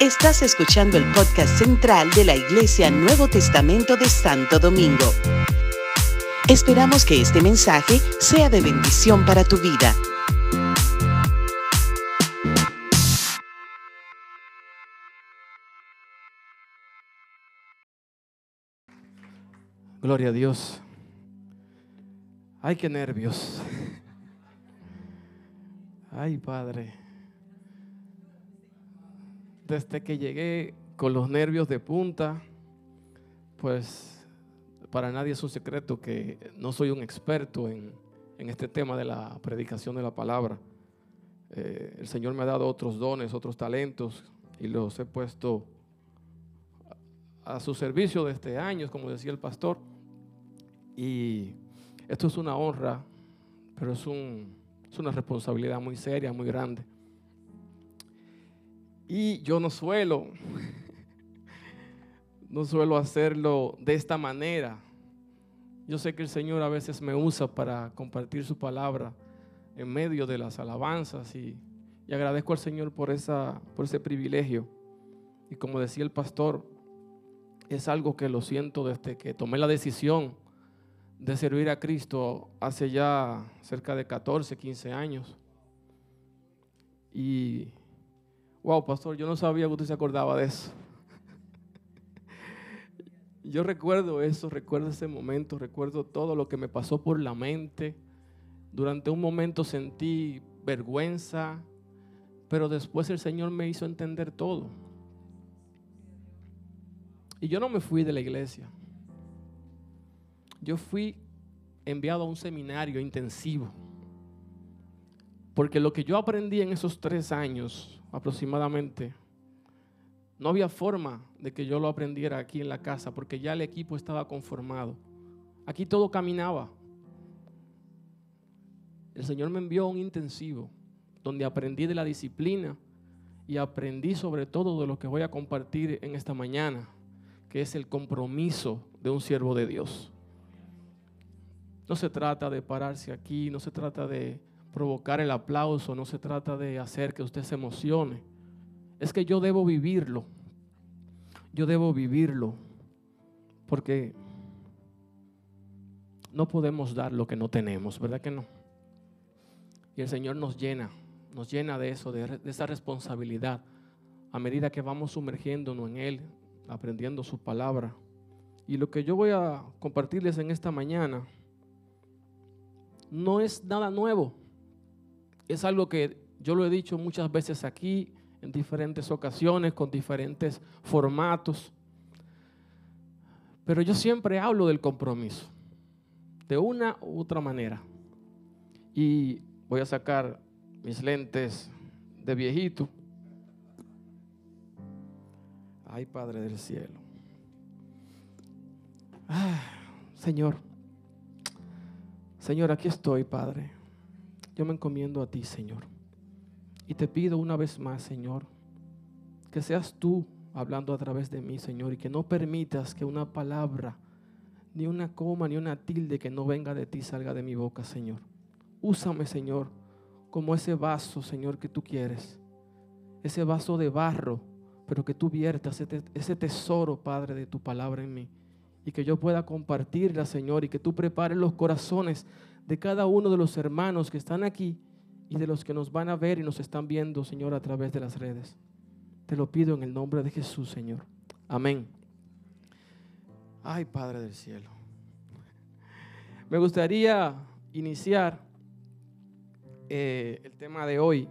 Estás escuchando el podcast central de la Iglesia Nuevo Testamento de Santo Domingo. Esperamos que este mensaje sea de bendición para tu vida. Gloria a Dios. Ay, qué nervios. Ay, Padre. Desde que llegué con los nervios de punta, pues para nadie es un secreto que no soy un experto en, este tema de la predicación de la palabra. Eh, el Señor me ha dado otros dones, otros talentos y los he puesto a su servicio desde años, como decía el pastor. Y esto es una honra, pero es, es una responsabilidad muy seria, muy grande. Y yo no suelo, no suelo hacerlo de esta manera. Yo sé que el Señor a veces me usa para compartir su palabra en medio de las alabanzas y, y agradezco al Señor por, esa, por ese privilegio. Y como decía el pastor, es algo que lo siento desde que tomé la decisión de servir a Cristo hace ya cerca de 14, 15 años. Y, wow, pastor, yo no sabía que usted se acordaba de eso. Yo recuerdo eso, recuerdo ese momento, recuerdo todo lo que me pasó por la mente. Durante un momento sentí vergüenza, pero después el Señor me hizo entender todo. Y yo no me fui de la iglesia yo fui enviado a un seminario intensivo. Porque lo que yo aprendí en esos tres años aproximadamente, no había forma de que yo lo aprendiera aquí en la casa, porque ya el equipo estaba conformado. Aquí todo caminaba. El Señor me envió a un intensivo donde aprendí de la disciplina y aprendí sobre todo de lo que voy a compartir en esta mañana, que es el compromiso de un siervo de Dios. No se trata de pararse aquí, no se trata de provocar el aplauso, no se trata de hacer que usted se emocione. Es que yo debo vivirlo. Yo debo vivirlo. Porque no podemos dar lo que no tenemos, ¿verdad que no? Y el Señor nos llena, nos llena de eso, de, esa responsabilidad, a medida que vamos sumergiéndonos en Él, aprendiendo su palabra. Y lo que yo voy a compartirles en esta mañana no es nada nuevo. Es algo que yo lo he dicho muchas veces aquí, en diferentes ocasiones, con diferentes formatos. Pero yo siempre hablo del compromiso, de una u otra manera. Y voy a sacar mis lentes de viejito. Ay, Padre del cielo. Ah, Señor. Señor, aquí estoy, Padre. Yo me encomiendo a ti, Señor. Y te pido una vez más, Señor, que seas tú hablando a través de mí, Señor, y que no permitas que una palabra, ni una coma, ni una tilde que no venga de ti salga de mi boca, Señor. Úsame, Señor, como ese vaso, Señor, que tú quieres. Ese vaso de barro, pero que tú viertas ese tesoro, Padre, de tu palabra en mí y que yo pueda compartirla, Señor, y que tú prepares los corazones de cada uno de los hermanos que están aquí y de los que nos van a ver y nos están viendo, Señor, a través de las redes. Te lo pido en el nombre de Jesús, Señor. Amén. Ay, Padre del cielo. Me gustaría iniciar eh, el tema de hoy,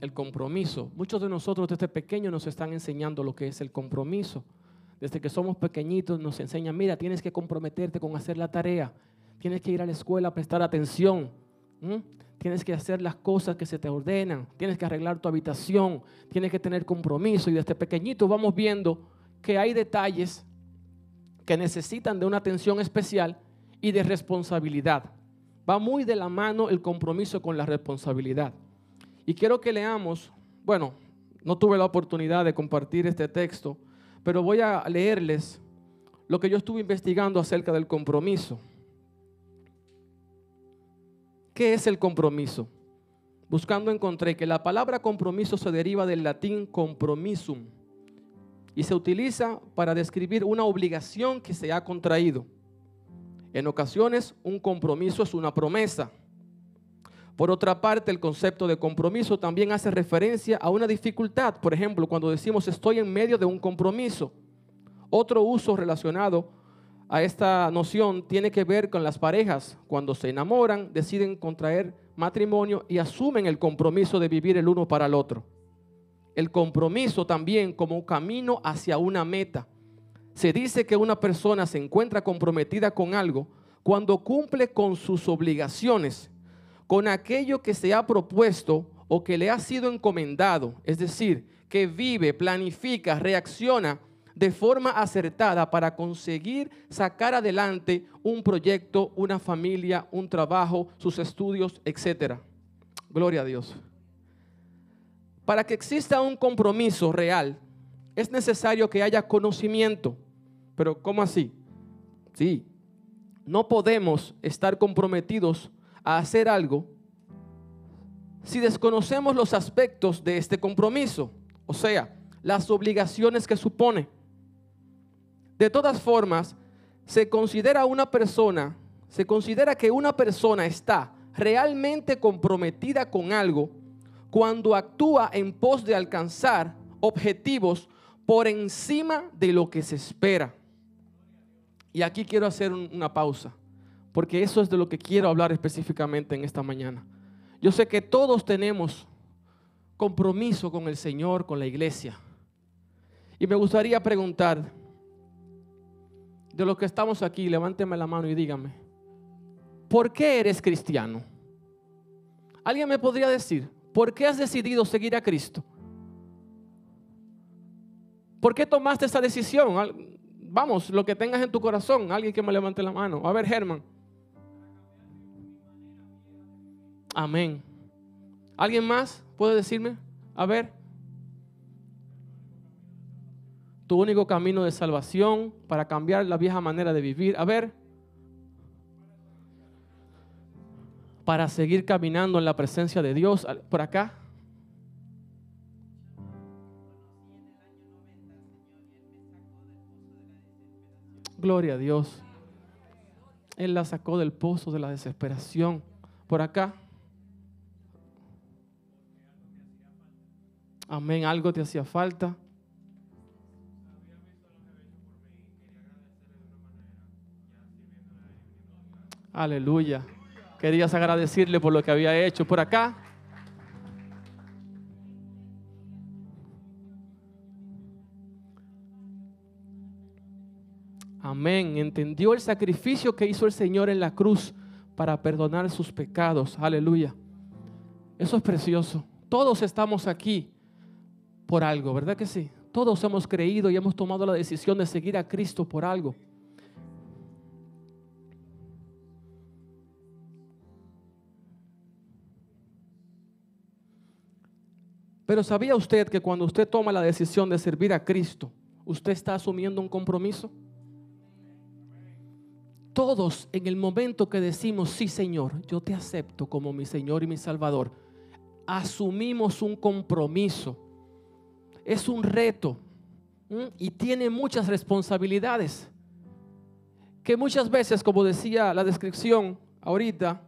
el compromiso. Muchos de nosotros desde pequeños nos están enseñando lo que es el compromiso. Desde que somos pequeñitos nos enseñan, mira, tienes que comprometerte con hacer la tarea, tienes que ir a la escuela a prestar atención, tienes que hacer las cosas que se te ordenan, tienes que arreglar tu habitación, tienes que tener compromiso y desde pequeñitos vamos viendo que hay detalles que necesitan de una atención especial y de responsabilidad. Va muy de la mano el compromiso con la responsabilidad. Y quiero que leamos, bueno, no tuve la oportunidad de compartir este texto, pero voy a leerles lo que yo estuve investigando acerca del compromiso. ¿Qué es el compromiso? buscando encontré que la palabra compromiso se deriva del latín compromisum y se utiliza para describir una obligación que se ha contraído. En ocasiones un compromiso es una promesa. Por otra parte, el concepto de compromiso también hace referencia a una dificultad. Por ejemplo, cuando decimos estoy en medio de un compromiso. Otro uso relacionado a esta noción tiene que ver con las parejas. Cuando se enamoran, deciden contraer matrimonio y asumen el compromiso de vivir el uno para el otro. El compromiso también como camino hacia una meta. Se dice que una persona se encuentra comprometida con algo cuando cumple con sus obligaciones, con aquello que se ha propuesto o que le ha sido encomendado, es decir, que vive, planifica, reacciona de forma acertada para conseguir sacar adelante un proyecto, una familia, un trabajo, sus estudios, etc. Gloria a Dios. Para que exista un compromiso real, es necesario que haya conocimiento. Pero ¿cómo así? Sí, no podemos estar comprometidos a hacer algo si desconocemos los aspectos de este compromiso, o sea, las obligaciones que supone. De todas formas, se considera una persona, se considera que una persona está realmente comprometida con algo cuando actúa en pos de alcanzar objetivos por encima de lo que se espera. Y aquí quiero hacer una pausa, porque eso es de lo que quiero hablar específicamente en esta mañana. Yo sé que todos tenemos compromiso con el Señor, con la iglesia. Y me gustaría preguntar, de los que estamos aquí, levánteme la mano y dígame, ¿por qué eres cristiano? ¿Alguien me podría decir, ¿por qué has decidido seguir a Cristo? ¿Por qué tomaste esa decisión? Vamos, lo que tengas en tu corazón, alguien que me levante la mano. A ver, Germán. Amén. ¿Alguien más puede decirme? A ver. Tu único camino de salvación para cambiar la vieja manera de vivir. A ver. Para seguir caminando en la presencia de Dios. Por acá. Gloria a Dios. Él la sacó del pozo de la desesperación. Por acá. Amén. Algo te hacía falta. Aleluya. Querías agradecerle por lo que había hecho por acá. Amén. Entendió el sacrificio que hizo el Señor en la cruz para perdonar sus pecados. Aleluya. Eso es precioso. Todos estamos aquí por algo, ¿verdad que sí? Todos hemos creído y hemos tomado la decisión de seguir a Cristo por algo. Pero ¿sabía usted que cuando usted toma la decisión de servir a Cristo, usted está asumiendo un compromiso? Todos en el momento que decimos, sí Señor, yo te acepto como mi Señor y mi Salvador, asumimos un compromiso. Es un reto y tiene muchas responsabilidades. Que muchas veces, como decía la descripción ahorita,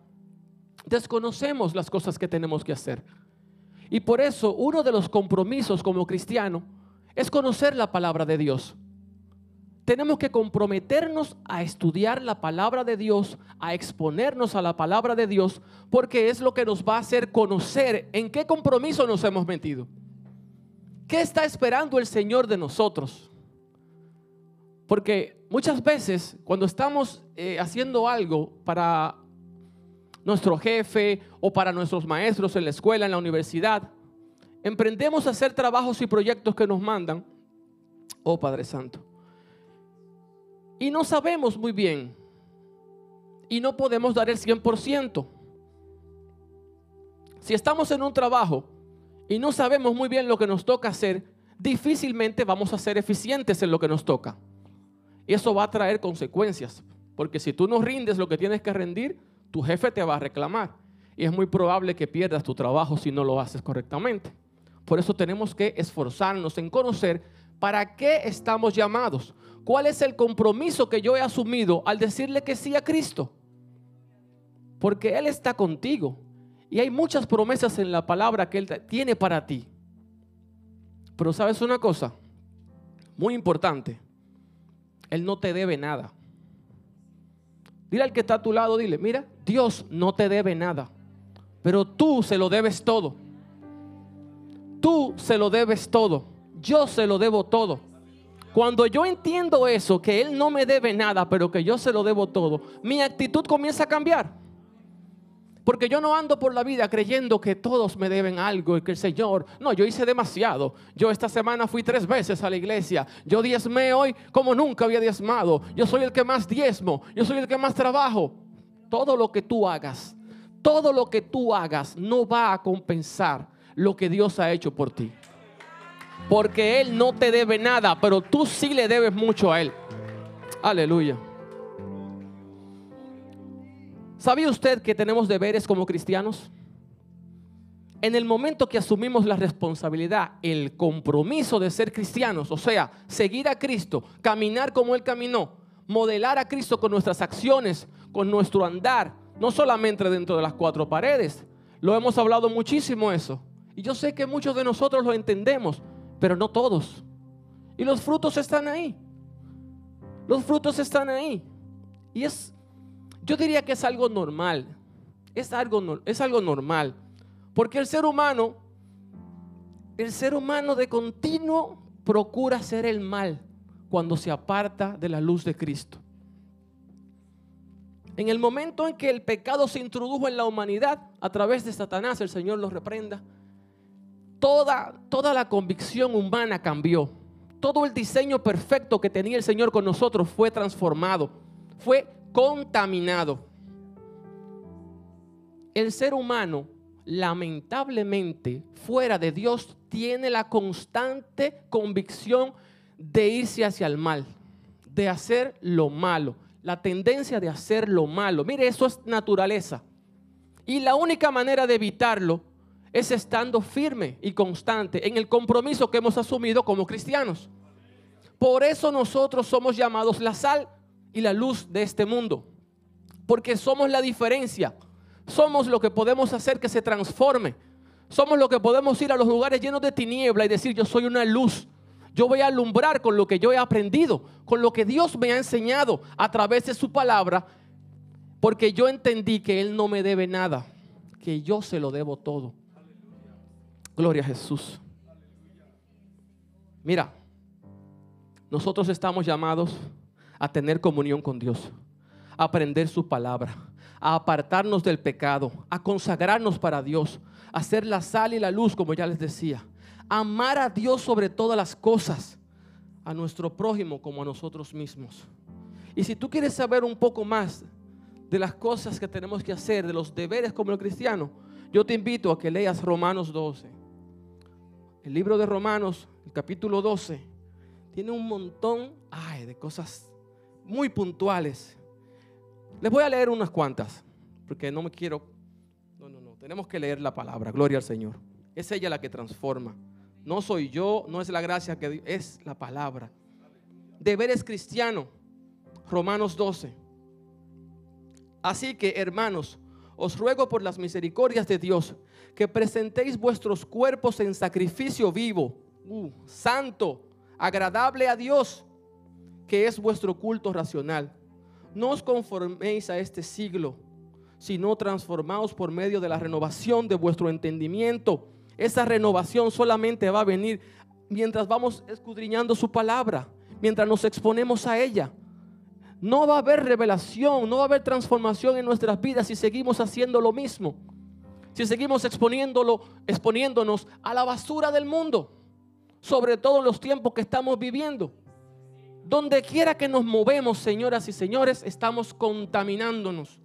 desconocemos las cosas que tenemos que hacer. Y por eso uno de los compromisos como cristiano es conocer la palabra de Dios tenemos que comprometernos a estudiar la palabra de Dios, a exponernos a la palabra de Dios, porque es lo que nos va a hacer conocer en qué compromiso nos hemos metido. ¿Qué está esperando el Señor de nosotros? Porque muchas veces cuando estamos eh, haciendo algo para nuestro jefe o para nuestros maestros en la escuela, en la universidad, emprendemos a hacer trabajos y proyectos que nos mandan. Oh Padre Santo y no sabemos muy bien y no podemos dar el 100%. Si estamos en un trabajo y no sabemos muy bien lo que nos toca hacer, difícilmente vamos a ser eficientes en lo que nos toca. Eso va a traer consecuencias, porque si tú no rindes lo que tienes que rendir, tu jefe te va a reclamar. y es muy probable que pierdas tu trabajo si no lo haces correctamente. Por eso tenemos que esforzarnos en conocer para qué estamos llamados, cuál es el compromiso que yo he asumido al decirle que sí a Cristo. Porque Él está contigo y hay muchas promesas en la palabra que Él tiene para ti. Pero sabes una cosa, muy importante, Él no te debe nada. Dile al que está a tu lado, dile, mira, Dios no te debe nada, pero tú se lo debes todo. Tú se lo debes todo. Yo se lo debo todo. Cuando yo entiendo eso, que Él no me debe nada, pero que yo se lo debo todo, mi actitud comienza a cambiar. Porque yo no ando por la vida creyendo que todos me deben algo y que el Señor, no, yo hice demasiado. Yo esta semana fui tres veces a la iglesia. Yo diezmé hoy como nunca había diezmado. Yo soy el que más diezmo. Yo soy el que más trabajo. Todo lo que tú hagas, todo lo que tú hagas no va a compensar lo que Dios ha hecho por ti. Porque Él no te debe nada, pero tú sí le debes mucho a Él. Aleluya. ¿Sabía usted que tenemos deberes como cristianos? En el momento que asumimos la responsabilidad, el compromiso de ser cristianos, o sea, seguir a Cristo, caminar como Él caminó, modelar a Cristo con nuestras acciones, con nuestro andar, no solamente dentro de las cuatro paredes. Lo hemos hablado muchísimo eso. Y yo sé que muchos de nosotros lo entendemos, pero no todos. Y los frutos están ahí. Los frutos están ahí. Y es yo diría que es algo normal. Es algo, es algo normal. Porque el ser humano, el ser humano de continuo procura hacer el mal cuando se aparta de la luz de Cristo. En el momento en que el pecado se introdujo en la humanidad a través de Satanás, el Señor lo reprenda, toda, toda la convicción humana cambió. Todo el diseño perfecto que tenía el Señor con nosotros fue transformado, fue contaminado. El ser humano, lamentablemente, fuera de Dios, tiene la constante convicción de irse hacia el mal, de hacer lo malo, la tendencia de hacer lo malo. Mire, eso es naturaleza. Y la única manera de evitarlo es estando firme y constante en el compromiso que hemos asumido como cristianos. Por eso nosotros somos llamados la sal y la luz de este mundo. Porque somos la diferencia. Somos lo que podemos hacer que se transforme. Somos lo que podemos ir a los lugares llenos de tiniebla y decir, yo soy una luz. Yo voy a alumbrar con lo que yo he aprendido, con lo que Dios me ha enseñado a través de su palabra, porque yo entendí que Él no me debe nada, que yo se lo debo todo. Gloria a Jesús. Mira, nosotros estamos llamados a tener comunión con Dios, a aprender su palabra, a apartarnos del pecado, a consagrarnos para Dios, a ser la sal y la luz, como ya les decía, amar a Dios sobre todas las cosas, a nuestro prójimo como a nosotros mismos. Y si tú quieres saber un poco más de las cosas que tenemos que hacer, de los deberes como el cristiano, yo te invito a que leas Romanos 12. El libro de Romanos, el capítulo 12, tiene un montón ay, de cosas muy puntuales. Les voy a leer unas cuantas, porque no me quiero... No, no, no, tenemos que leer la palabra, gloria al Señor. Es ella la que transforma. No soy yo, no es la gracia que es la palabra. Deberes cristiano, Romanos 12. Así que, hermanos, os ruego por las misericordias de Dios que presentéis vuestros cuerpos en sacrificio vivo, uh, santo, agradable a Dios que es vuestro culto racional. No os conforméis a este siglo, sino transformaos por medio de la renovación de vuestro entendimiento. Esa renovación solamente va a venir mientras vamos escudriñando su palabra, mientras nos exponemos a ella. No va a haber revelación, no va a haber transformación en nuestras vidas si seguimos haciendo lo mismo. Si seguimos exponiéndolo, exponiéndonos a la basura del mundo, sobre todo en los tiempos que estamos viviendo. Donde quiera que nos movemos, señoras y señores, estamos contaminándonos.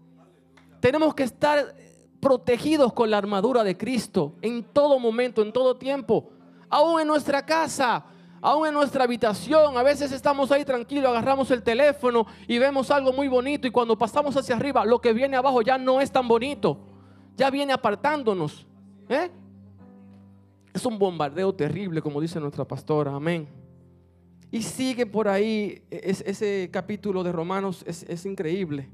Tenemos que estar protegidos con la armadura de Cristo en todo momento, en todo tiempo. Aún en nuestra casa, aún en nuestra habitación. A veces estamos ahí tranquilos, agarramos el teléfono y vemos algo muy bonito y cuando pasamos hacia arriba, lo que viene abajo ya no es tan bonito. ya viene apartándonos. ¿eh? Es un bombardeo terrible, como dice nuestra pastora. Amén. Y sigue por ahí, ese capítulo de Romanos es increíble.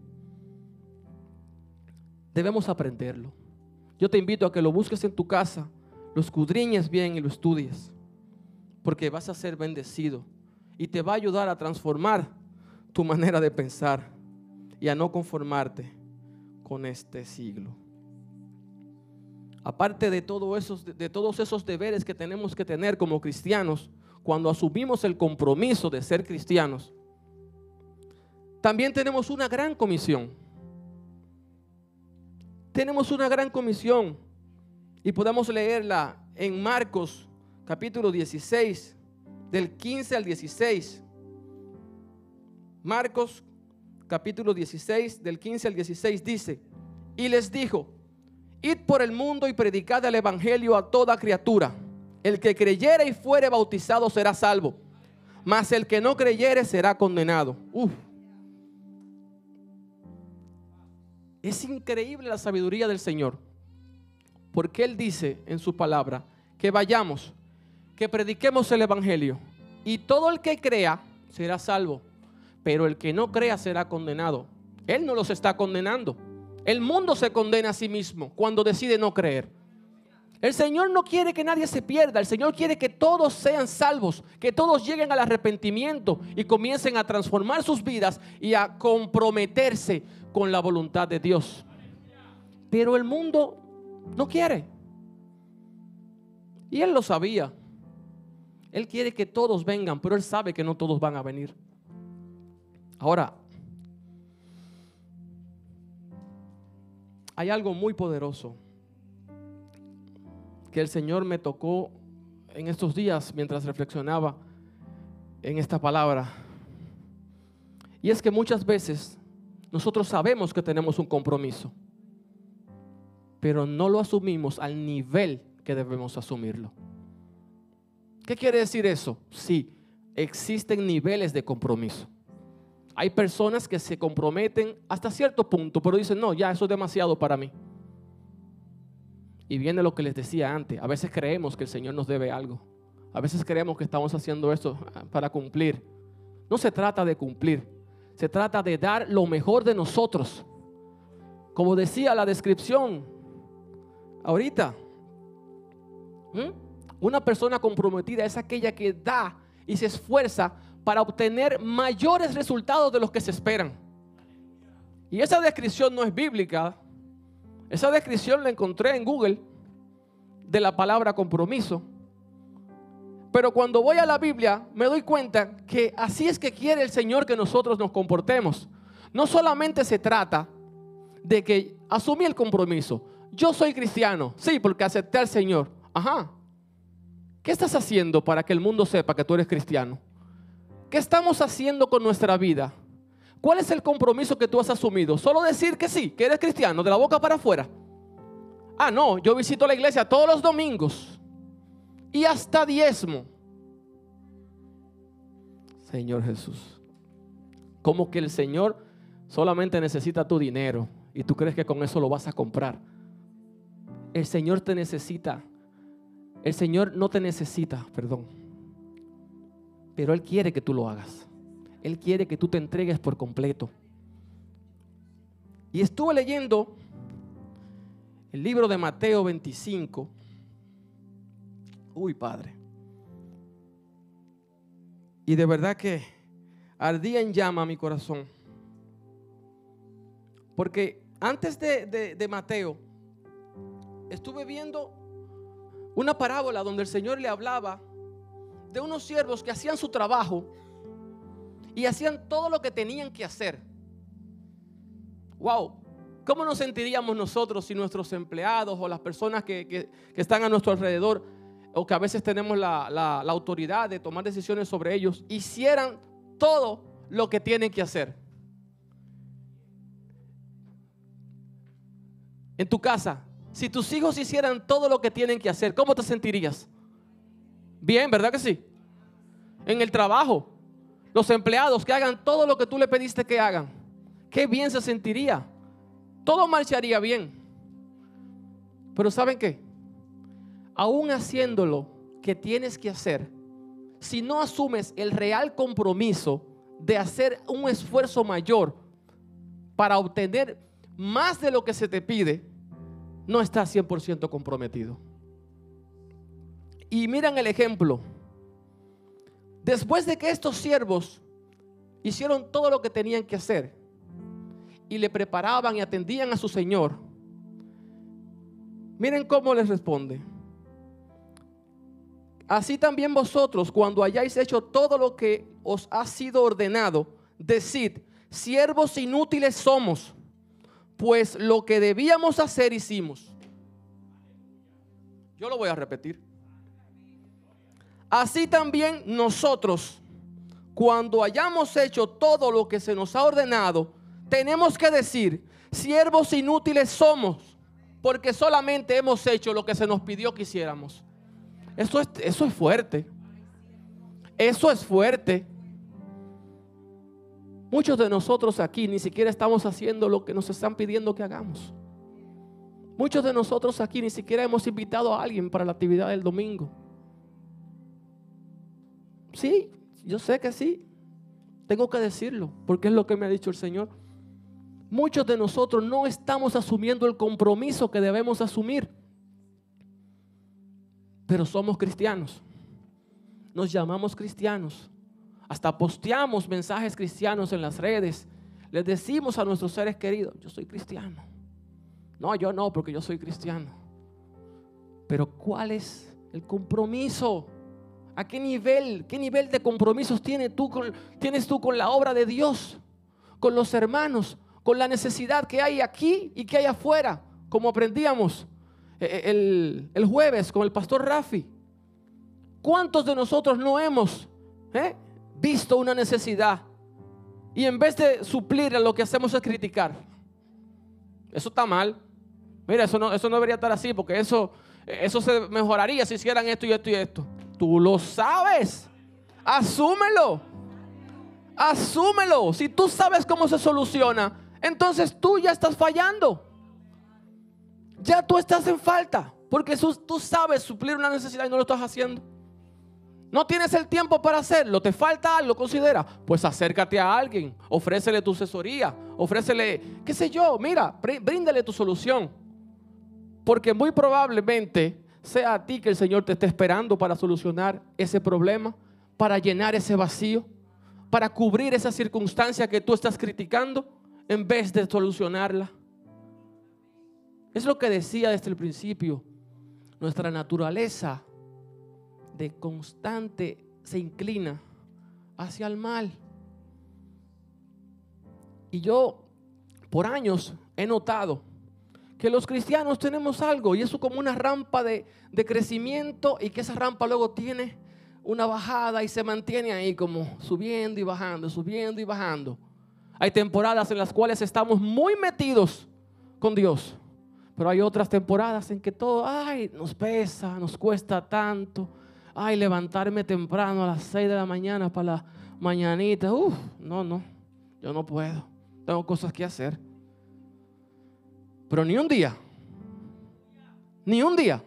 Debemos aprenderlo. Yo te invito a que lo busques en tu casa, lo escudriñes bien y lo estudies, porque vas a ser bendecido y te va a ayudar a transformar tu manera de pensar y a no conformarte con este siglo. Aparte de, esos, de todos esos deberes que tenemos que tener como cristianos, cuando asumimos el compromiso de ser cristianos, también tenemos una gran comisión. Tenemos una gran comisión y podemos leerla en Marcos capítulo 16, del 15 al 16. Marcos capítulo 16, del 15 al 16 dice, y les dijo, id por el mundo y predicad el Evangelio a toda criatura. El que creyere y fuere bautizado será salvo, mas el que no creyere será condenado. Es increíble la sabiduría del Señor, porque Él dice en su palabra que vayamos, que prediquemos el Evangelio, y todo el que crea será salvo, pero el que no crea será condenado. Él no los está condenando. El mundo se condena a sí mismo cuando decide no creer. El Señor no quiere que nadie se pierda. El Señor quiere que todos sean salvos, que todos lleguen al arrepentimiento y comiencen a transformar sus vidas y a comprometerse con la voluntad de Dios. Pero el mundo no quiere. Y Él lo sabía. Él quiere que todos vengan, pero Él sabe que no todos van a venir. Ahora, hay algo muy poderoso que el Señor me tocó en estos días mientras reflexionaba en esta palabra. Y es que muchas veces nosotros sabemos que tenemos un compromiso, pero no lo asumimos al nivel que debemos asumirlo. ¿Qué quiere decir eso? Sí, existen niveles de compromiso. Hay personas que se comprometen hasta cierto punto, pero dicen, no, ya eso es demasiado para mí. Y viene lo que les decía antes. A veces creemos que el Señor nos debe algo. A veces creemos que estamos haciendo esto para cumplir. No se trata de cumplir. Se trata de dar lo mejor de nosotros. Como decía la descripción ahorita. Una persona comprometida es aquella que da y se esfuerza para obtener mayores resultados de los que se esperan. Y esa descripción no es bíblica, esa descripción la encontré en Google de la palabra compromiso. Pero cuando voy a la Biblia me doy cuenta que así es que quiere el Señor que nosotros nos comportemos. No solamente se trata de que asumí el compromiso. Yo soy cristiano, sí, porque acepté al Señor. Ajá. ¿Qué estás haciendo para que el mundo sepa que tú eres cristiano? ¿Qué estamos haciendo con nuestra vida? ¿Cuál es el compromiso que tú has asumido? Solo decir que sí, que eres cristiano, de la boca para afuera. Ah, no, yo visito la iglesia todos los domingos y hasta diezmo. Señor Jesús, como que el Señor solamente necesita tu dinero y tú crees que con eso lo vas a comprar. El Señor te necesita. El Señor no te necesita, perdón. Pero Él quiere que tú lo hagas. Él quiere que tú te entregues por completo. Y estuve leyendo el libro de Mateo 25. Uy, Padre. Y de verdad que ardía en llama mi corazón. Porque antes de, de Mateo, estuve viendo una parábola donde el Señor le hablaba de unos siervos que hacían su trabajo y hacían todo lo que tenían que hacer. Wow, ¿cómo nos sentiríamos nosotros si nuestros empleados o las personas que, están a nuestro alrededor o que a veces tenemos la, la autoridad de tomar decisiones sobre ellos, hicieran todo lo que tienen que hacer? En tu casa, si tus hijos hicieran todo lo que tienen que hacer, ¿cómo te sentirías? Bien, ¿verdad que sí? En el trabajo, los empleados que hagan todo lo que tú le pediste que hagan. Qué bien se sentiría. Todo marcharía bien. Pero ¿saben qué? Aún haciéndolo que tienes que hacer, si no asumes el real compromiso de hacer un esfuerzo mayor para obtener más de lo que se te pide, no estás 100% comprometido. Y miran el ejemplo. Después de que estos siervos hicieron todo lo que tenían que hacer y le preparaban y atendían a su Señor, miren cómo les responde. Así también vosotros, cuando hayáis hecho todo lo que os ha sido ordenado, decid, siervos inútiles somos, pues lo que debíamos hacer hicimos. Yo lo voy a repetir. Así también nosotros, cuando hayamos hecho todo lo que se nos ha ordenado, tenemos que decir, siervos inútiles somos, porque solamente hemos hecho lo que se nos pidió que hiciéramos. Eso es, eso es fuerte. Eso es fuerte. Muchos de nosotros aquí ni siquiera estamos haciendo lo que nos están pidiendo que hagamos. Muchos de nosotros aquí ni siquiera hemos invitado a alguien para la actividad del domingo. Sí, yo sé que sí. Tengo que decirlo, porque es lo que me ha dicho el Señor. Muchos de nosotros no estamos asumiendo el compromiso que debemos asumir pero somos cristianos. Nos llamamos cristianos. Hasta posteamos mensajes cristianos en las redes. Les decimos a nuestros seres queridos, yo soy cristiano. No, yo no, porque yo soy cristiano. Pero ¿cuál es el compromiso? ¿A qué nivel, qué nivel de compromisos tienes tú, con, tienes tú con la obra de Dios, con los hermanos, con la necesidad que hay aquí y que hay afuera? Como aprendíamos, eh, eh, el, jueves con el pastor Rafi. ¿Cuántos de nosotros no hemos eh, visto una necesidad y en vez de suplirla lo que hacemos es criticar? Eso está mal. Mira, eso no, eso no debería estar así porque eso, eso se mejoraría si hicieran esto y esto y esto. Tú lo sabes. Asúmelo. Asúmelo. Si tú sabes cómo se soluciona, entonces tú ya estás fallando ya tú estás en falta. Porque tú sabes suplir una necesidad y no lo estás haciendo. No tienes el tiempo para hacerlo, te falta algo, considera. Pues acércate a alguien, ofrécele tu asesoría, ofrécele, qué sé yo, mira, bríndale tu solución. Porque muy probablemente sea a ti que el Señor te esté esperando para solucionar ese problema, para llenar ese vacío, para cubrir esa circunstancia que tú estás criticando en vez de solucionarla. Es lo que decía desde el principio. Nuestra naturaleza de constante se inclina hacia el mal. Y yo por años he notado que los cristianos tenemos algo y eso como una rampa de, de, crecimiento y que esa rampa luego tiene una bajada y se mantiene ahí como subiendo y bajando, subiendo y bajando. Hay temporadas en las cuales estamos muy metidos con Dios pero hay otras temporadas en que todo, ay, nos pesa, nos cuesta tanto. Ay, levantarme temprano a las 6 de la mañana para la mañanita. Uf, no, no, yo no puedo. Tengo cosas que hacer. Pero ni un día, ni un día.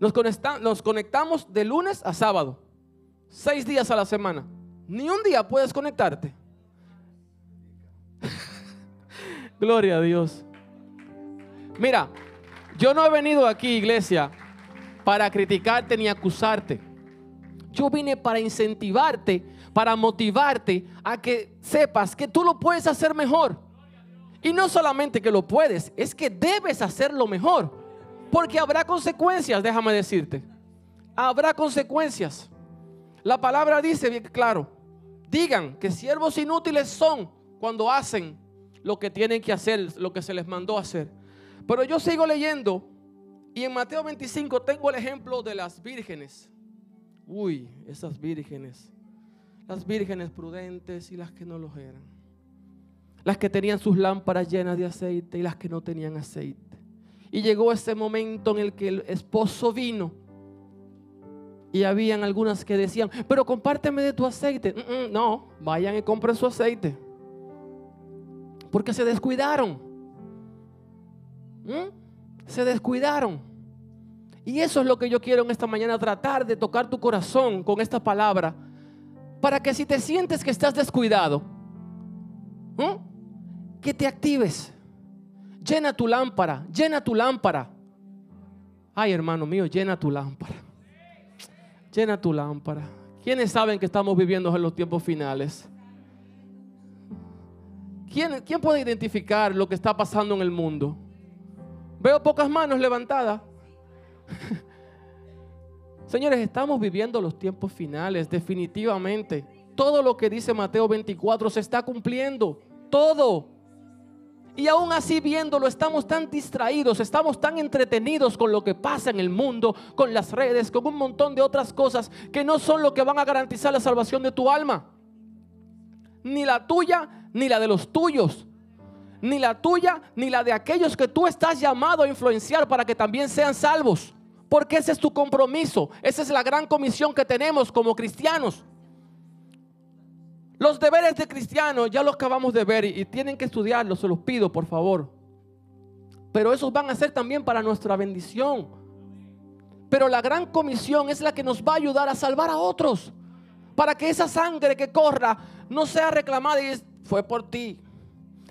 Nos, nos conectamos de lunes a sábado, seis días a la semana. Ni un día puedes conectarte. Gloria a Dios. Mira, yo no he venido aquí, iglesia, para criticarte ni acusarte. Yo vine para incentivarte, para motivarte a que sepas que tú lo puedes hacer mejor. Y no solamente que lo puedes, es que debes hacerlo mejor. Porque habrá consecuencias, déjame decirte. Habrá consecuencias. La palabra dice bien claro. Digan que siervos inútiles son cuando hacen lo que tienen que hacer, lo que se les mandó hacer. Pero yo sigo leyendo y en Mateo 25 tengo el ejemplo de las vírgenes. Uy, esas vírgenes. Las vírgenes prudentes y las que no lo eran. Las que tenían sus lámparas llenas de aceite y las que no tenían aceite. Y llegó ese momento en el que el esposo vino. Y habían algunas que decían, pero compárteme de tu aceite. Mm, mm, no, vayan y compren su aceite. Porque se descuidaron. ¿Mm? se descuidaron. Y eso es lo que yo quiero en esta mañana, tratar de tocar tu corazón con esta palabra, para que si te sientes que estás descuidado, que te actives. Llena tu lámpara, llena tu lámpara. Ay, hermano mío, llena tu lámpara. Llena tu lámpara. ¿Quiénes saben que estamos viviendo en los tiempos finales? ¿Quién, ¿Quién puede identificar lo que está pasando en el mundo? Veo pocas manos levantadas. Señores, estamos viviendo los tiempos finales, definitivamente. Todo lo que dice Mateo 24 se está cumpliendo. Todo. Y aún así viéndolo, estamos tan distraídos, estamos tan entretenidos con lo que pasa en el mundo, con las redes, con un montón de otras cosas que no son lo que van a garantizar la salvación de tu alma. Ni la tuya, ni la de los tuyos. Ni la tuya, ni la de aquellos que tú estás llamado a influenciar para que también sean salvos. Porque ese es tu compromiso. Esa es la gran comisión que tenemos como cristianos. Los deberes de cristiano ya los acabamos de ver y, tienen que estudiarlos, se los pido por favor. Pero esos van a ser también para nuestra bendición. Pero la gran comisión es la que nos va a ayudar a salvar a otros. Para que esa sangre que corra no sea reclamada y fue por ti.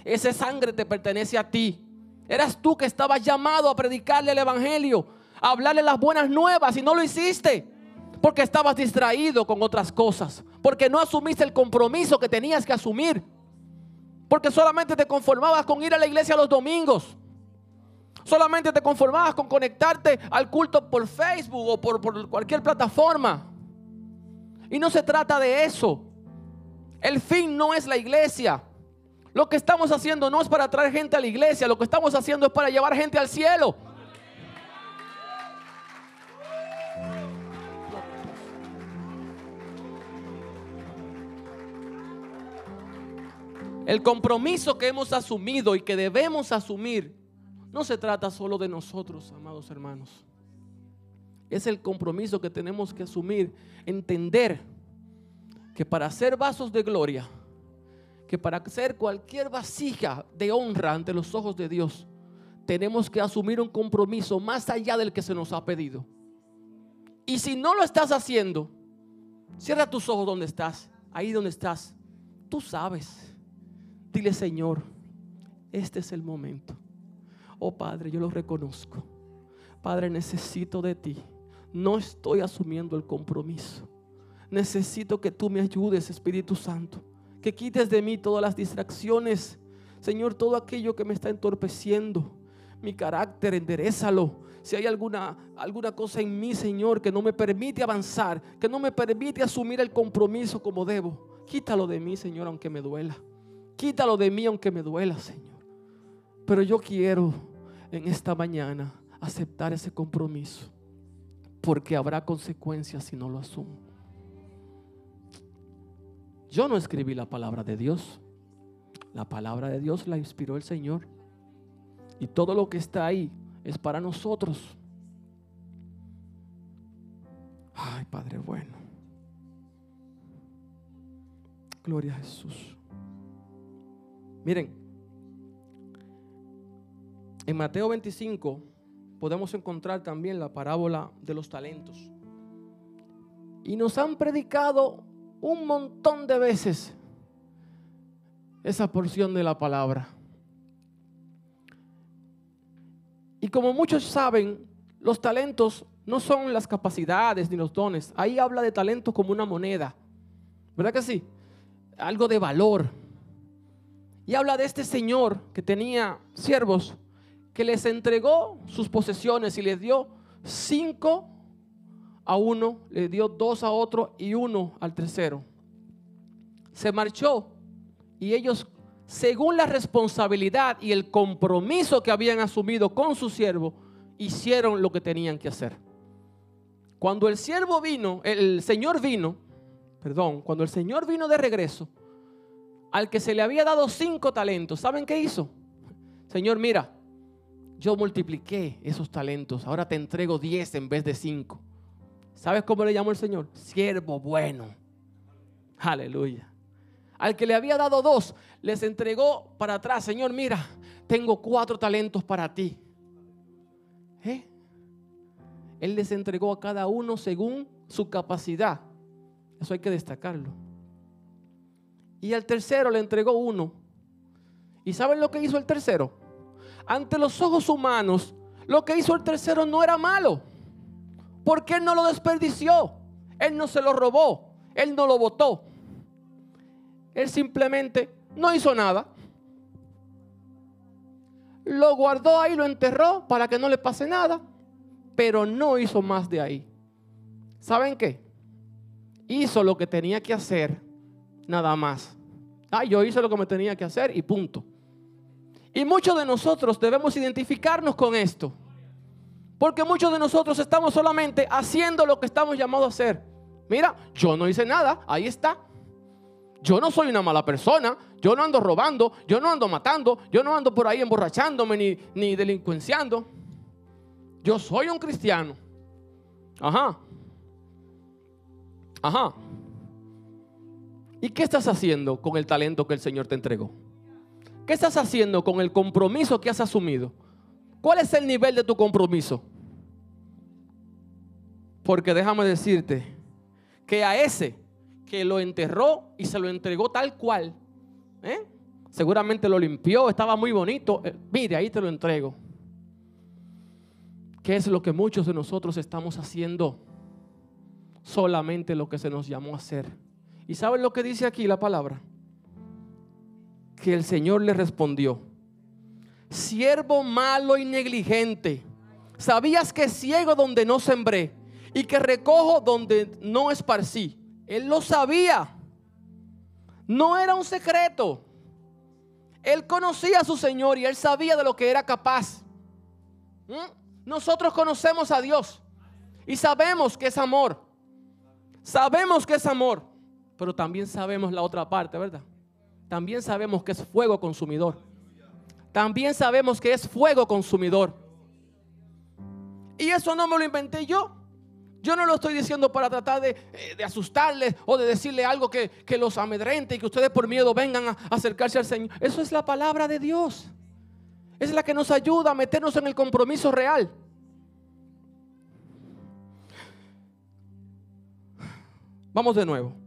Esa sangre te pertenece a ti. Eras tú que estabas llamado a predicarle el Evangelio, a hablarle las buenas nuevas y no lo hiciste. Porque estabas distraído con otras cosas. Porque no asumiste el compromiso que tenías que asumir. Porque solamente te conformabas con ir a la iglesia los domingos. Solamente te conformabas con conectarte al culto por Facebook o por, cualquier plataforma. Y no se trata de eso. El fin no es la iglesia. Lo que estamos haciendo no es para traer gente a la iglesia. Lo que estamos haciendo es para llevar gente al cielo. El compromiso que hemos asumido y que debemos asumir no se trata solo de nosotros, amados hermanos. Es el compromiso que tenemos que asumir, entender que para ser vasos de gloria, que para ser cualquier vasija de honra ante los ojos de Dios, tenemos que asumir un compromiso más allá del que se nos ha pedido. Y si no lo estás haciendo, cierra tus ojos donde estás, ahí donde estás. Tú sabes. Dile, Señor, este es el momento. Oh Padre, yo lo reconozco. Padre, necesito de ti. No estoy asumiendo el compromiso. Necesito que tú me ayudes, Espíritu Santo. Que quites de mí todas las distracciones. Señor, todo aquello que me está entorpeciendo. Mi carácter, enderezalo. Si hay alguna, alguna cosa en mí, Señor, que no me permite avanzar, que no me permite asumir el compromiso como debo, quítalo de mí, Señor, aunque me duela. Quítalo de mí aunque me duela, Señor. Pero yo quiero en esta mañana aceptar ese compromiso. Porque habrá consecuencias si no lo asumo. Yo no escribí la palabra de Dios. La palabra de Dios la inspiró el Señor. Y todo lo que está ahí es para nosotros. Ay, Padre bueno. Gloria a Jesús. Miren, en Mateo 25 podemos encontrar también la parábola de los talentos. Y nos han predicado un montón de veces esa porción de la palabra. Y como muchos saben, los talentos no son las capacidades ni los dones. Ahí habla de talento como una moneda. ¿Verdad que sí? Algo de valor. Y habla de este señor que tenía siervos que les entregó sus posesiones y les dio cinco a uno, le dio dos a otro y uno al tercero. Se marchó y ellos, según la responsabilidad y el compromiso que habían asumido con su siervo, hicieron lo que tenían que hacer. Cuando el siervo vino, el Señor vino, perdón, cuando el Señor vino de regreso, al que se le había dado cinco talentos, ¿saben qué hizo? Señor, mira, yo multipliqué esos talentos, ahora te entrego diez en vez de cinco. ¿Sabes cómo le llamó el Señor? Siervo bueno. Aleluya. Al que le había dado dos, les entregó para atrás, Señor, mira, tengo cuatro talentos para ti. ¿Eh? Él les entregó a cada uno según su capacidad. Eso hay que destacarlo. Y al tercero le entregó uno. ¿Y saben lo que hizo el tercero? Ante los ojos humanos, lo que hizo el tercero no era malo. Porque él no lo desperdició. Él no se lo robó. Él no lo votó. Él simplemente no hizo nada. Lo guardó ahí, lo enterró para que no le pase nada. Pero no hizo más de ahí. ¿Saben qué? Hizo lo que tenía que hacer, nada más. Ah, yo hice lo que me tenía que hacer y punto. Y muchos de nosotros debemos identificarnos con esto. Porque muchos de nosotros estamos solamente haciendo lo que estamos llamados a hacer. Mira, yo no hice nada, ahí está. Yo no soy una mala persona, yo no ando robando, yo no ando matando, yo no ando por ahí emborrachándome ni, ni delincuenciando. Yo soy un cristiano. Ajá. Ajá. ¿Y qué estás haciendo con el talento que el Señor te entregó? ¿Qué estás haciendo con el compromiso que has asumido? ¿Cuál es el nivel de tu compromiso? Porque déjame decirte que a ese que lo enterró y se lo entregó tal cual, ¿eh? seguramente lo limpió, estaba muy bonito, eh, mire, ahí te lo entrego. ¿Qué es lo que muchos de nosotros estamos haciendo? Solamente lo que se nos llamó a hacer. ¿Y saben lo que dice aquí la palabra? Que el Señor le respondió, siervo malo y negligente, ¿sabías que ciego donde no sembré y que recojo donde no esparcí? Él lo sabía. No era un secreto. Él conocía a su Señor y él sabía de lo que era capaz. ¿Mm? Nosotros conocemos a Dios y sabemos que es amor. Sabemos que es amor, pero también sabemos la otra parte, ¿verdad? También sabemos que es fuego consumidor. También sabemos que es fuego consumidor. Y eso no me lo inventé yo. Yo no lo estoy diciendo para tratar de, eh, asustarles o de decirle algo que, los amedrente y que ustedes por miedo vengan a acercarse al Señor. Eso es la palabra de Dios. Es la que nos ayuda a meternos en el compromiso real. Vamos de nuevo.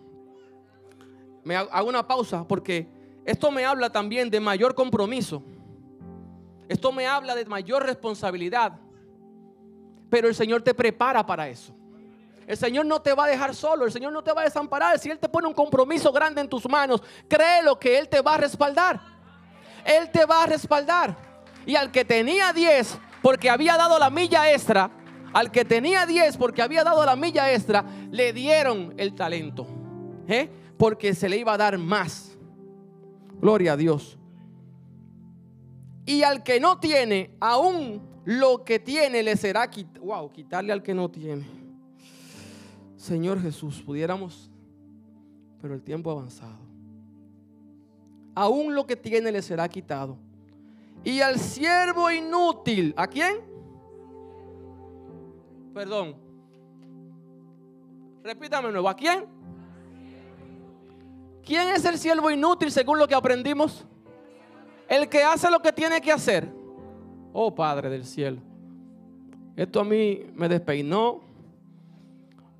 Me hago una pausa porque esto me habla también de mayor compromiso. Esto me habla de mayor responsabilidad. Pero el Señor te prepara para eso. El Señor no te va a dejar solo, el Señor no te va a desamparar. Si Él te pone un compromiso grande en tus manos, créelo que Él te va a respaldar. Él te va a respaldar. Y al que tenía 10 porque había dado la milla extra, al que tenía 10 porque había dado la milla extra, le dieron el talento. ¿eh? Porque se le iba a dar más. Gloria a Dios. Y al que no tiene, aún lo que tiene le será wow, quitarle al que no tiene. Señor Jesús, pudiéramos, pero el tiempo avanzado. Aún lo que tiene le será quitado. Y al siervo inútil, ¿a quién? Perdón. Repítame nuevo, ¿a quién? ¿Quién es el siervo inútil según lo que aprendimos? El que hace lo que tiene que hacer. Oh Padre del cielo. Esto a mí me despeinó,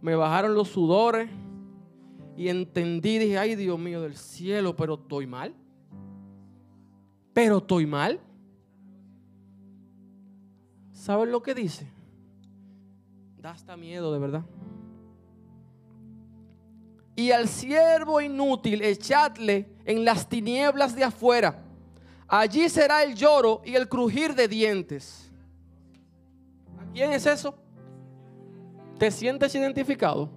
me bajaron los sudores y entendí, dije, ay Dios mío del cielo, pero estoy mal. Pero estoy mal. ¿Saben lo que dice? Da hasta miedo de verdad. Y al siervo inútil echadle en las tinieblas de afuera Allí será el lloro y el crujir de dientes. ¿A quién es eso? ¿Te sientes identificado?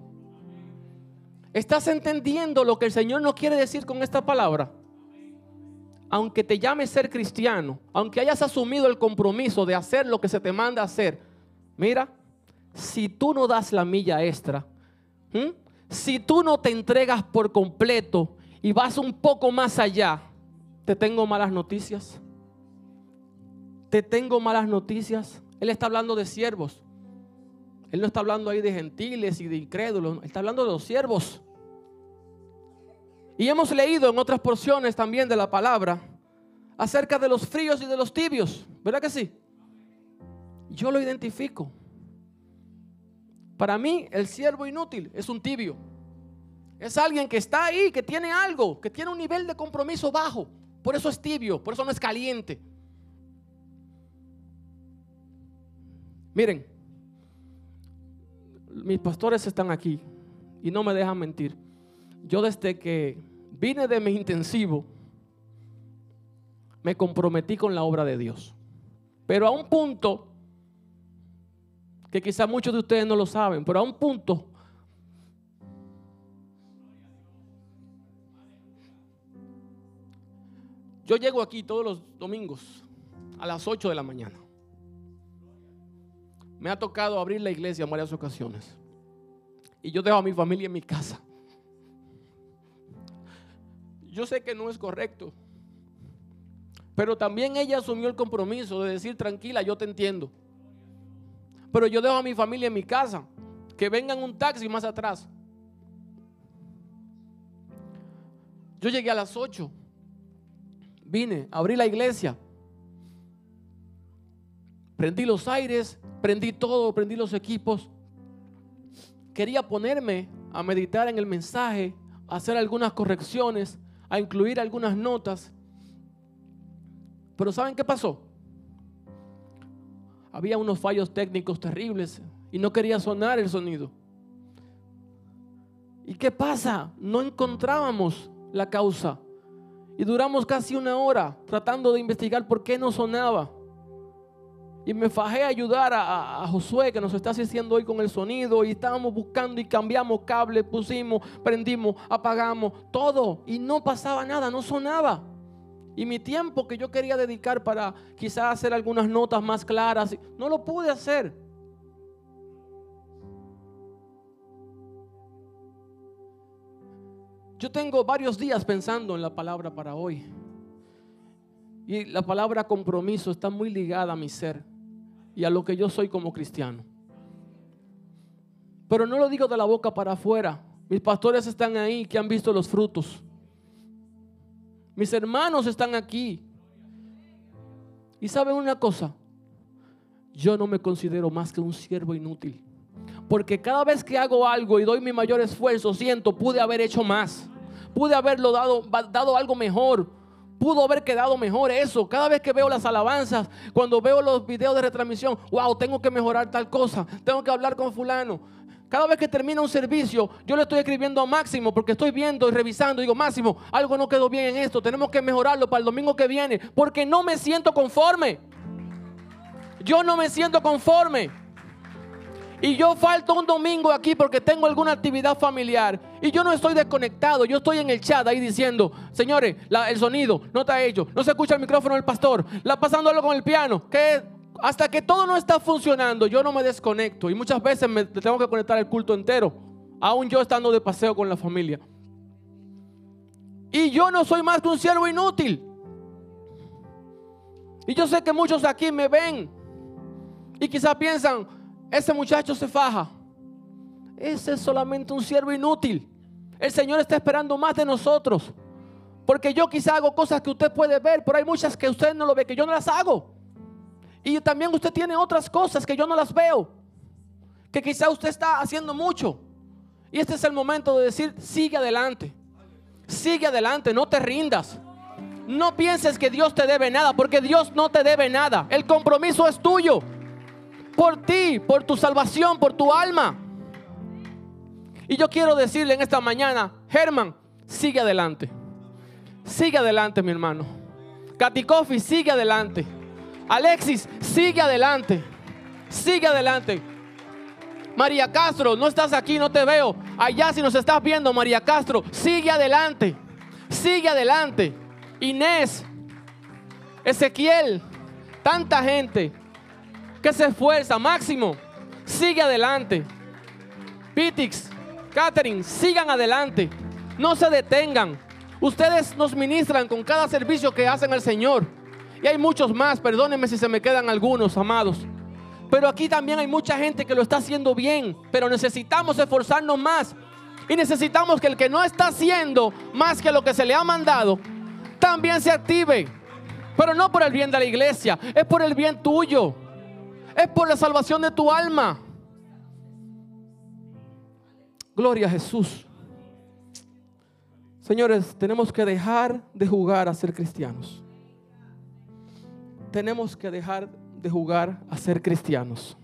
¿Estás entendiendo lo que el Señor nos quiere decir con esta palabra? Aunque te llames ser cristiano, aunque hayas asumido el compromiso de hacer lo que se te manda hacer, mira, si tú no das la milla extra, si tú no te entregas por completo y vas un poco más allá, te tengo malas noticias. Te tengo malas noticias. Él está hablando de siervos. Él no está hablando ahí de gentiles y de incrédulos. Él está hablando de los siervos. Y hemos leído en otras porciones también de la palabra acerca de los fríos y de los tibios. ¿Verdad que sí? Yo lo identifico. Para mí, el siervo inútil es un tibio. Es alguien que está ahí, que tiene algo, que tiene un nivel de compromiso bajo. Por eso es tibio, por eso no es caliente. Miren, mis pastores están aquí y no me dejan mentir. Yo desde que vine de mi intensivo, me comprometí con la obra de Dios. Pero a un punto, que quizá muchos de ustedes no lo saben, pero a un punto, yo llego aquí todos los domingos a las 8 de la mañana. Me ha tocado abrir la iglesia en varias ocasiones. Y yo dejo a mi familia en mi casa. Yo sé que no es correcto. Pero también ella asumió el compromiso de decir, tranquila, yo te entiendo. Pero yo dejo a mi familia en mi casa. Que vengan un taxi más atrás. Yo llegué a las 8. Vine, abrí la iglesia. Prendí los aires, prendí todo, prendí los equipos. Quería ponerme a meditar en el mensaje, hacer algunas correcciones, a incluir algunas notas. Pero ¿saben qué pasó? Había unos fallos técnicos terribles y no quería sonar el sonido. ¿Y qué pasa? No encontrábamos la causa. Y duramos casi una hora tratando de investigar por qué no sonaba. Y me fajé a ayudar a, Josué que nos está asistiendo hoy con el sonido. Y estábamos buscando y cambiamos cables, pusimos, prendimos, apagamos, todo. Y no pasaba nada, no sonaba. Y mi tiempo que yo quería dedicar para quizás hacer algunas notas más claras, no lo pude hacer. Yo tengo varios días pensando en la palabra para hoy. Y la palabra compromiso está muy ligada a mi ser y a lo que yo soy como cristiano. Pero no lo digo de la boca para afuera. Mis pastores están ahí que han visto los frutos. Mis hermanos están aquí. Y saben una cosa, yo no me considero más que un siervo inútil. Porque cada vez que hago algo y doy mi mayor esfuerzo, siento, pude haber hecho más. Pude haberlo dado, dado algo mejor pudo haber quedado mejor eso. Cada vez que veo las alabanzas, cuando veo los videos de retransmisión, wow, tengo que mejorar tal cosa, tengo que hablar con fulano. Cada vez que termina un servicio, yo le estoy escribiendo a Máximo porque estoy viendo y revisando. Digo, Máximo, algo no quedó bien en esto, tenemos que mejorarlo para el domingo que viene, porque no me siento conforme. Yo no me siento conforme. Y yo falto un domingo aquí porque tengo alguna actividad familiar y yo no estoy desconectado, yo estoy en el chat ahí diciendo, señores, el sonido no está hecho, no se escucha el micrófono del pastor, la pasando algo con el piano, que hasta que todo no está funcionando, yo no me desconecto y muchas veces me tengo que conectar el culto entero, aún yo estando de paseo con la familia. Y yo no soy más que un siervo inútil. Y yo sé que muchos aquí me ven y quizás piensan, ese muchacho se faja. Ese es solamente un siervo inútil. El Señor está esperando más de nosotros. Porque yo quizá hago cosas que usted puede ver, pero hay muchas que usted no lo ve, que yo no las hago. Y también usted tiene otras cosas que yo no las veo. Que quizá usted está haciendo mucho. Y este es el momento de decir, sigue adelante. Sigue adelante, no te rindas. No pienses que Dios te debe nada, porque Dios no te debe nada. El compromiso es tuyo por ti, por tu salvación, por tu alma. Y yo quiero decirle en esta mañana, Germán, sigue adelante. Sigue adelante, mi hermano. Katy sigue adelante. Alexis, sigue adelante. Sigue adelante. María Castro, no estás aquí, no te veo. Allá si nos estás viendo, María Castro, sigue adelante. Sigue adelante. Inés, Ezequiel, tanta gente que se esfuerza. Máximo, sigue adelante. Pitix, Catherine, sigan adelante. No se detengan. Ustedes nos ministran con cada servicio que hacen al Señor. Y hay muchos más, perdónenme si se me quedan algunos, amados. Pero aquí también hay mucha gente que lo está haciendo bien, pero necesitamos esforzarnos más. Y necesitamos que el que no está haciendo más que lo que se le ha mandado, también se active. Pero no por el bien de la iglesia, es por el bien tuyo. Es por la salvación de tu alma. Gloria a Jesús. Señores, tenemos que dejar de jugar a ser cristianos. Tenemos que dejar de jugar a ser cristianos.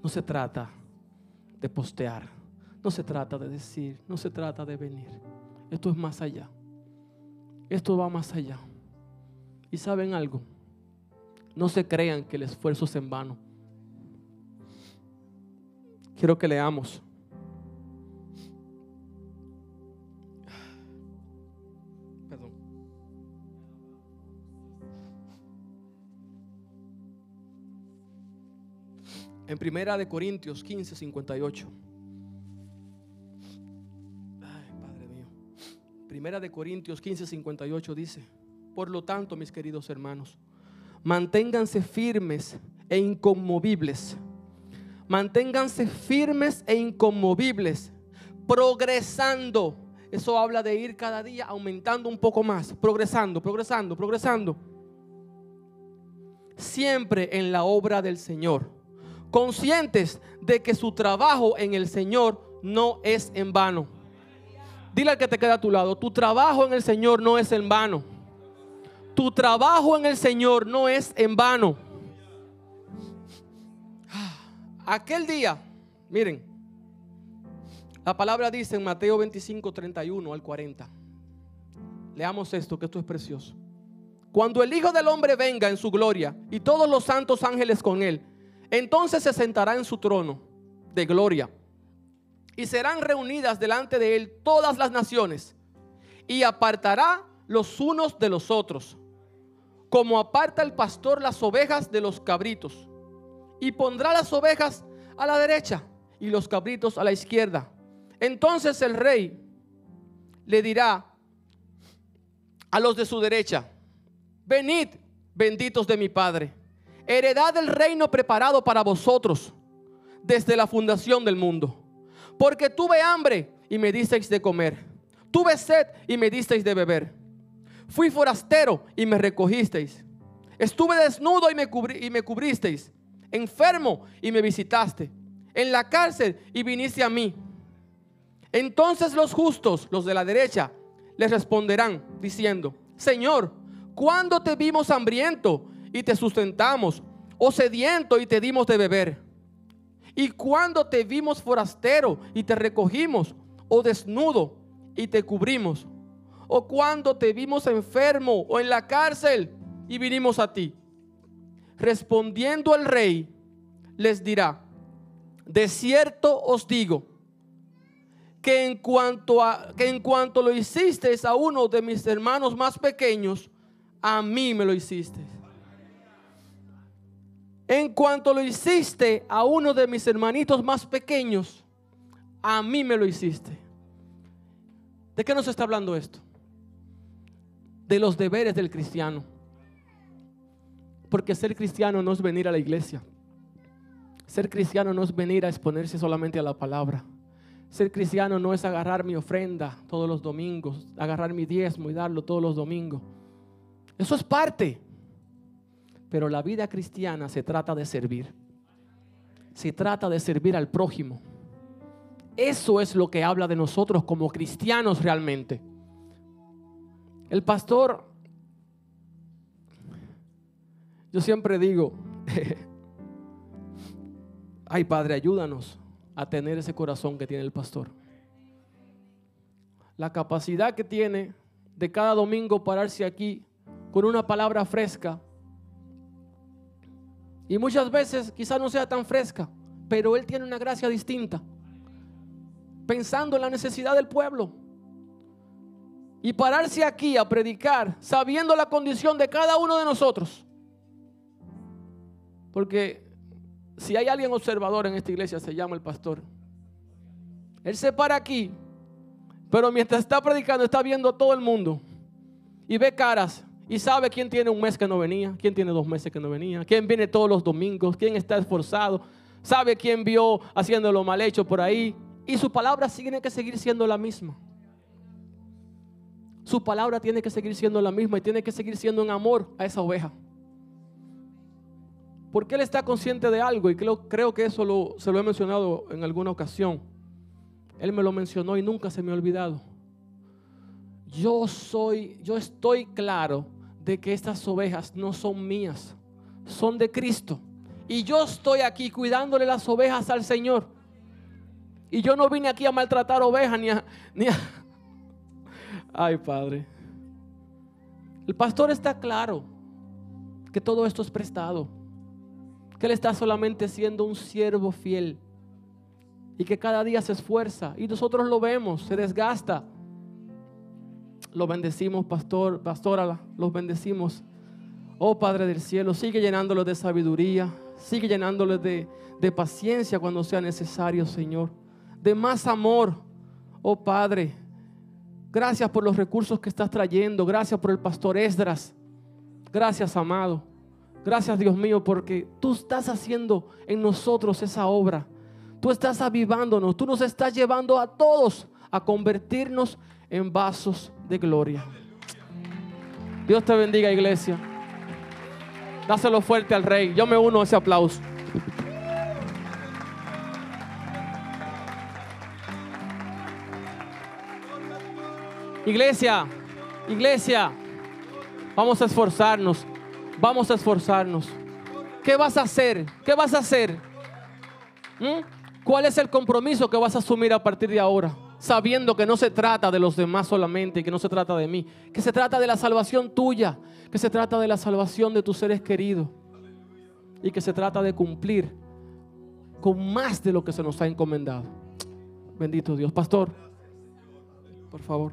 No se trata de postear, no se trata de decir, no se trata de venir. Esto es más allá. Esto va más allá. Y saben algo, no se crean que el esfuerzo es en vano. Quiero que leamos. En Primera de Corintios 15, 58. Ay, Padre mío. Primera de Corintios 15, 58 dice, por lo tanto, mis queridos hermanos, manténganse firmes e inconmovibles Manténganse firmes e inconmovibles, progresando. Eso habla de ir cada día aumentando un poco más, progresando, progresando, progresando. Siempre en la obra del Señor. Conscientes de que su trabajo en el Señor no es en vano. Dile al que te queda a tu lado, tu trabajo en el Señor no es en vano. Tu trabajo en el Señor no es en vano. Aquel día, miren, la palabra dice en Mateo 25, 31 al 40. Leamos esto, que esto es precioso. Cuando el Hijo del Hombre venga en su gloria y todos los santos ángeles con él, entonces se sentará en su trono de gloria y serán reunidas delante de él todas las naciones y apartará los unos de los otros, como aparta el pastor las ovejas de los cabritos y pondrá las ovejas a la derecha y los cabritos a la izquierda. Entonces el rey le dirá a los de su derecha, venid, benditos de mi Padre, heredad del reino preparado para vosotros desde la fundación del mundo. Porque tuve hambre y me disteis de comer, tuve sed y me disteis de beber, fui forastero y me recogisteis, estuve desnudo y me, y me cubristeis. Enfermo y me visitaste, en la cárcel y viniste a mí. Entonces los justos, los de la derecha, les responderán diciendo, Señor, ¿cuándo te vimos hambriento y te sustentamos? ¿O sediento y te dimos de beber? ¿Y cuándo te vimos forastero y te recogimos? ¿O desnudo y te cubrimos? ¿O cuando te vimos enfermo o en la cárcel y vinimos a ti? Respondiendo el rey, les dirá, de cierto os digo, que en cuanto, a, que en cuanto lo hicisteis a uno de mis hermanos más pequeños, a mí me lo hiciste. En cuanto lo hiciste a uno de mis hermanitos más pequeños, a mí me lo hiciste. ¿De qué nos está hablando esto? De los deberes del cristiano. Porque ser cristiano no es venir a la iglesia. Ser cristiano no es venir a exponerse solamente a la palabra. Ser cristiano no es agarrar mi ofrenda todos los domingos, agarrar mi diezmo y darlo todos los domingos. Eso es parte. Pero la vida cristiana se trata de servir. Se trata de servir al prójimo. Eso es lo que habla de nosotros como cristianos realmente. El pastor yo siempre digo, ay Padre, ayúdanos a tener ese corazón que tiene el pastor. La capacidad que tiene de cada domingo pararse aquí con una palabra fresca. Y muchas veces quizás no sea tan fresca, pero Él tiene una gracia distinta. Pensando en la necesidad del pueblo. Y pararse aquí a predicar sabiendo la condición de cada uno de nosotros Porque si hay alguien observador en esta iglesia, se llama el pastor. Él se para aquí, pero mientras está predicando, está viendo a todo el mundo y ve caras y sabe quién tiene un mes que no venía, quién tiene dos meses que no venía, quién viene todos los domingos, quién está esforzado, sabe quién vio haciéndolo mal hecho por ahí. Y su palabra tiene que seguir siendo la misma. Su palabra tiene que seguir siendo la misma y tiene que seguir siendo un amor a esa oveja. Porque Él está consciente de algo y creo, creo que eso se lo he mencionado en alguna ocasión. Él me lo mencionó y nunca se me ha olvidado. Yo soy, yo estoy claro de que estas ovejas no son mías, son de Cristo. Y yo estoy aquí cuidándole las ovejas al Señor. Y yo no vine aquí a maltratar ovejas ni a. Ay, Padre. El pastor está claro que todo esto es prestado. Que él está solamente siendo un siervo fiel. Y que cada día se esfuerza. Y nosotros lo vemos, se desgasta los bendecimos, pastor, pastora, los bendecimos. Oh Padre del cielo, sigue llenándolos de sabiduría, sigue llenándolos de, de paciencia cuando sea necesario, Señor. De más amor, oh Padre. Gracias por los recursos que estás trayendo. Gracias por el pastor Esdras. Gracias, amado. Gracias, Dios mío, porque tú estás haciendo en nosotros esa obra. Tú estás avivándonos. Tú nos estás llevando a todos a convertirnos en vasos de gloria. Dios te bendiga, iglesia. Dáselo fuerte al rey. Yo me uno a ese aplauso. Iglesia, iglesia, vamos a esforzarnos. Vamos a esforzarnos. ¿Qué vas a hacer? ¿Qué vas a hacer? ¿Mm? ¿Cuál es el compromiso que vas a asumir a partir de ahora? sabiendo que no se trata de los demás solamente, que no se trata de mí, que se trata de la salvación tuya, que se trata de la salvación de tus seres queridos y que se trata de cumplir con más de lo que se nos ha encomendado. Bendito Dios. Pastor, por favor.